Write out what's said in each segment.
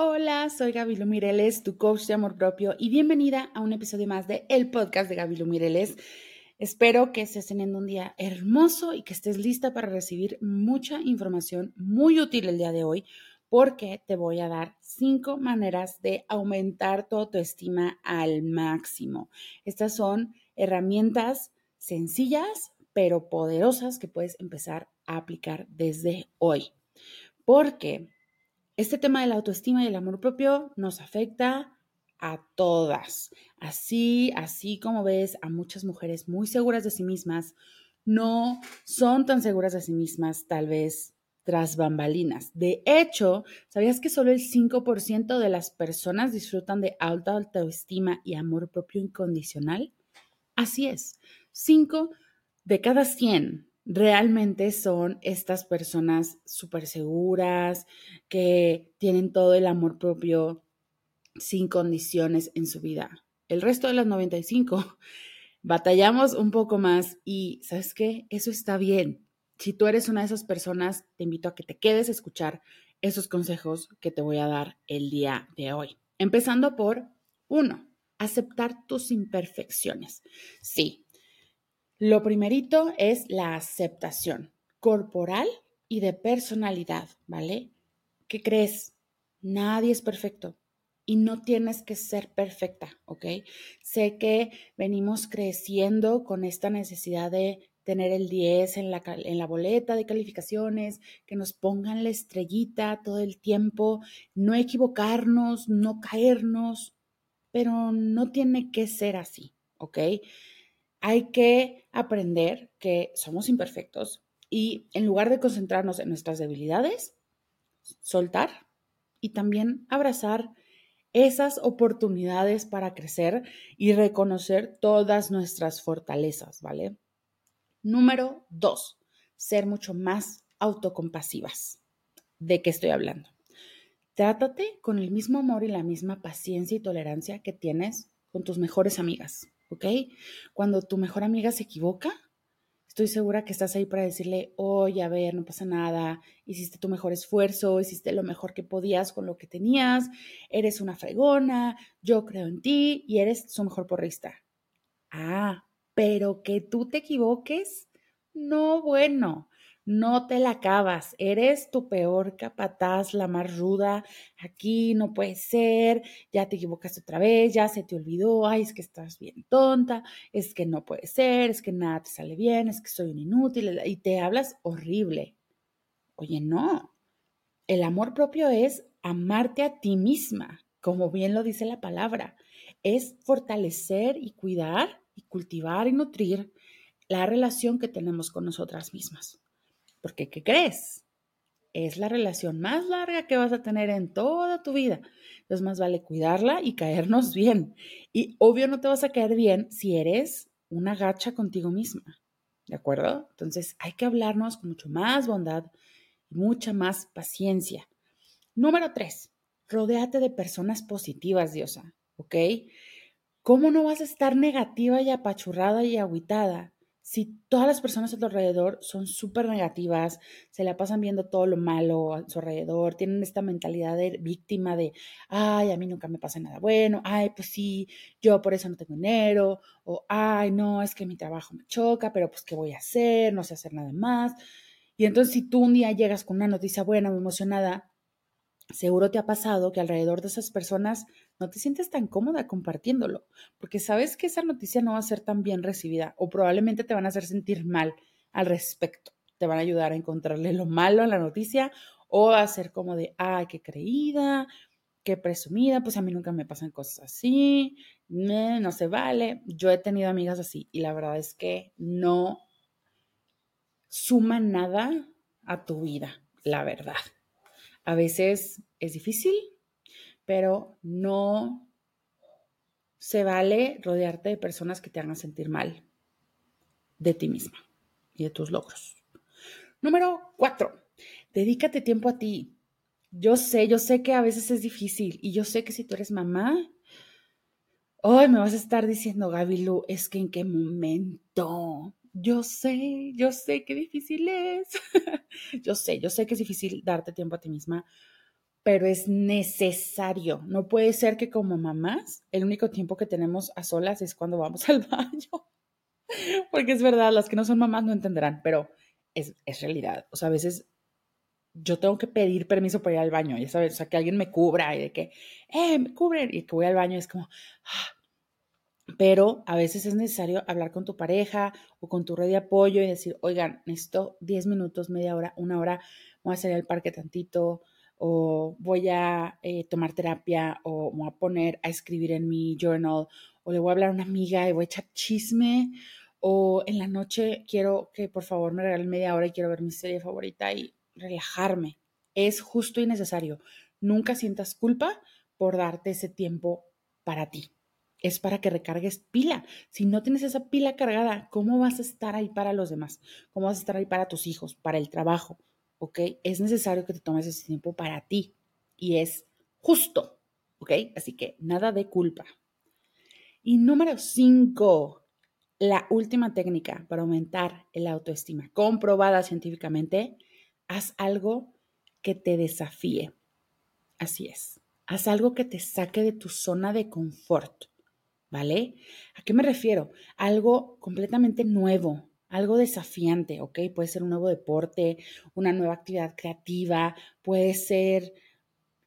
Hola, soy Gaby Mireles, tu coach de amor propio, y bienvenida a un episodio más de El Podcast de Gaby Mireles. Espero que estés teniendo un día hermoso y que estés lista para recibir mucha información muy útil el día de hoy, porque te voy a dar cinco maneras de aumentar tu autoestima al máximo. Estas son herramientas sencillas, pero poderosas que puedes empezar a aplicar desde hoy. Porque este tema de la autoestima y el amor propio nos afecta a todas. Así, así como ves a muchas mujeres muy seguras de sí mismas, no son tan seguras de sí mismas, tal vez tras bambalinas. De hecho, ¿sabías que solo el 5% de las personas disfrutan de alta autoestima y amor propio incondicional? Así es, 5 de cada 100 realmente son estas personas súper seguras, que tienen todo el amor propio sin condiciones en su vida. El resto de las 95 batallamos un poco más y, ¿sabes qué? Eso está bien. Si tú eres una de esas personas, te invito a que te quedes a escuchar esos consejos que te voy a dar el día de hoy. Empezando por uno, aceptar tus imperfecciones. Sí, lo primerito es la aceptación corporal y de personalidad, ¿vale? ¿Qué crees? Nadie es perfecto y no tienes que ser perfecta, ¿ok? Sé que venimos creciendo con esta necesidad de tener el 10 en la, en la boleta de calificaciones, que nos pongan la estrellita todo el tiempo, no equivocarnos, no caernos, pero no tiene que ser así, ¿ok? Hay que aprender que somos imperfectos y en lugar de concentrarnos en nuestras debilidades, soltar y también abrazar esas oportunidades para crecer y reconocer todas nuestras fortalezas, ¿vale? Número dos, ser mucho más autocompasivas. ¿De qué estoy hablando? Trátate con el mismo amor y la misma paciencia y tolerancia que tienes con tus mejores amigas. ¿Ok? Cuando tu mejor amiga se equivoca, estoy segura que estás ahí para decirle, oye, a ver, no pasa nada, hiciste tu mejor esfuerzo, hiciste lo mejor que podías con lo que tenías, eres una fregona, yo creo en ti y eres su mejor porrista. Ah, pero que tú te equivoques, no bueno no te la acabas, eres tu peor capataz, la más ruda, aquí no puede ser, ya te equivocaste otra vez, ya se te olvidó, ay, es que estás bien tonta, es que no puede ser, es que nada te sale bien, es que soy un inútil. Y te hablas horrible. Oye, no, el amor propio es amarte a ti misma, como bien lo dice la palabra, es fortalecer y cuidar y cultivar y nutrir la relación que tenemos con nosotras mismas. Porque, ¿qué crees? Es la relación más larga que vas a tener en toda tu vida. Entonces, más vale cuidarla y caernos bien. Y obvio no te vas a caer bien si eres una gacha contigo misma. ¿De acuerdo? Entonces, hay que hablarnos con mucho más bondad y mucha más paciencia. Número tres, rodéate de personas positivas, diosa. ¿Ok? ¿Cómo no vas a estar negativa y apachurrada y agüitada si todas las personas a tu alrededor son súper negativas, se la pasan viendo todo lo malo a su alrededor, tienen esta mentalidad de víctima de, ay, a mí nunca me pasa nada bueno, ay, pues sí, yo por eso no tengo dinero, o ay, no, es que mi trabajo me choca, pero pues, ¿qué voy a hacer? No sé hacer nada más. Y entonces si tú un día llegas con una noticia buena o emocionada, seguro te ha pasado que alrededor de esas personas no te sientes tan cómoda compartiéndolo, porque sabes que esa noticia no va a ser tan bien recibida o probablemente te van a hacer sentir mal al respecto. Te van a ayudar a encontrarle lo malo a la noticia o a ser como de, ay, qué creída, qué presumida, pues a mí nunca me pasan cosas así, no se vale. Yo he tenido amigas así y la verdad es que no suma nada a tu vida, la verdad. A veces es difícil, pero no se vale rodearte de personas que te hagan sentir mal de ti misma y de tus logros. Número cuatro, dedícate tiempo a ti. Yo sé, yo sé que a veces es difícil y yo sé que si tú eres mamá, hoy me vas a estar diciendo, Gabilu, es que en qué momento. Yo sé, yo sé qué difícil es. yo sé, yo sé que es difícil darte tiempo a ti misma, pero es necesario. No puede ser que como mamás, el único tiempo que tenemos a solas es cuando vamos al baño. Porque es verdad, las que no son mamás no entenderán, pero es, es realidad. O sea, a veces yo tengo que pedir permiso para ir al baño, ya sabes, o sea, que alguien me cubra y de que, eh, me cubren, y que voy al baño, es como, ah. Pero a veces es necesario hablar con tu pareja o con tu red de apoyo y decir, oigan, necesito 10 minutos, media hora, una hora, voy a salir al parque tantito, o voy a eh, tomar terapia, o voy a poner a escribir en mi journal, o le voy a hablar a una amiga y voy a echar chisme, o en la noche quiero que por favor me regalen media hora y quiero ver mi serie favorita y relajarme. Es justo y necesario. Nunca sientas culpa por darte ese tiempo para ti. Es para que recargues pila. Si no tienes esa pila cargada, ¿cómo vas a estar ahí para los demás? ¿Cómo vas a estar ahí para tus hijos, para el trabajo? ¿Ok? Es necesario que te tomes ese tiempo para ti y es justo. ¿Ok? Así que nada de culpa. Y número cinco, la última técnica para aumentar el autoestima, comprobada científicamente, haz algo que te desafíe. Así es. Haz algo que te saque de tu zona de confort. ¿Vale? ¿A qué me refiero? Algo completamente nuevo, algo desafiante, ¿ok? Puede ser un nuevo deporte, una nueva actividad creativa, puede ser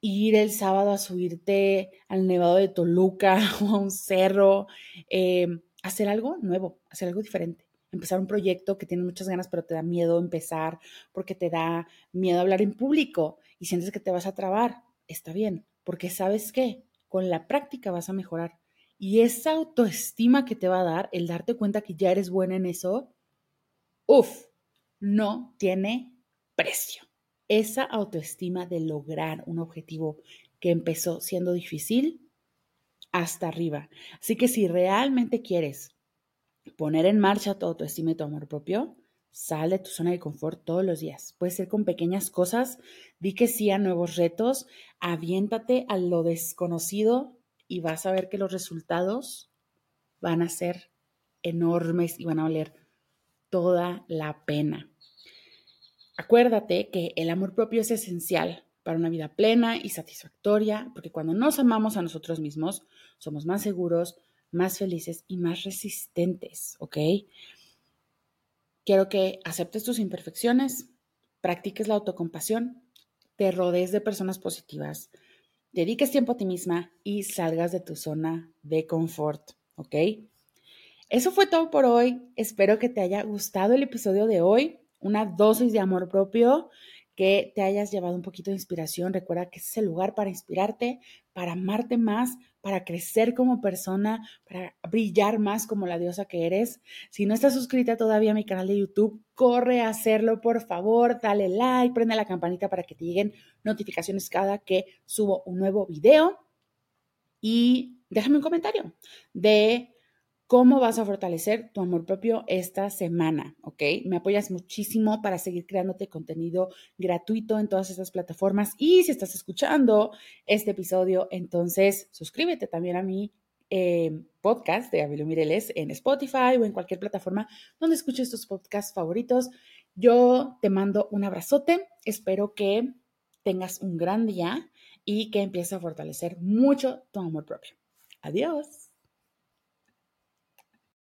ir el sábado a subirte al Nevado de Toluca o a un cerro, eh, hacer algo nuevo, hacer algo diferente empezar un proyecto que tienes muchas ganas, pero te da miedo empezar porque te da miedo hablar en público y sientes que te vas a trabar. Está bien, porque sabes que con la práctica vas a mejorar. Y esa autoestima que te va a dar, el darte cuenta que ya eres buena en eso, uff, no tiene precio. Esa autoestima de lograr un objetivo que empezó siendo difícil, hasta arriba. Así que si realmente quieres poner en marcha tu autoestima y tu amor propio, sal de tu zona de confort todos los días. Puede ser con pequeñas cosas, di que sí a nuevos retos, aviéntate a lo desconocido y vas a ver que los resultados van a ser enormes y van a valer toda la pena. Acuérdate que el amor propio es esencial para una vida plena y satisfactoria, porque cuando nos amamos a nosotros mismos, somos más seguros, más felices y más resistentes, ¿ok? Quiero que aceptes tus imperfecciones, practiques la autocompasión, te rodees de personas positivas, dediques tiempo a ti misma y salgas de tu zona de confort, ¿ok? Eso fue todo por hoy. Espero que te haya gustado el episodio de hoy, una dosis de amor propio que te hayas llevado un poquito de inspiración. Recuerda que es el lugar para inspirarte, para amarte más, para crecer como persona, para brillar más como la diosa que eres. Si no estás suscrita todavía a mi canal de YouTube, corre a hacerlo, por favor, dale like, prende la campanita para que te lleguen notificaciones cada que subo un nuevo video y déjame un comentario de cómo vas a fortalecer tu amor propio esta semana, ¿ok? Me apoyas muchísimo para seguir creándote contenido gratuito en todas estas plataformas. Y si estás escuchando este episodio, entonces suscríbete también a mi eh, podcast de Gabriel Mireles en Spotify o en cualquier plataforma donde escuches tus podcasts favoritos. Yo te mando un abrazote. Espero que tengas un gran día y que empieces a fortalecer mucho tu amor propio. Adiós.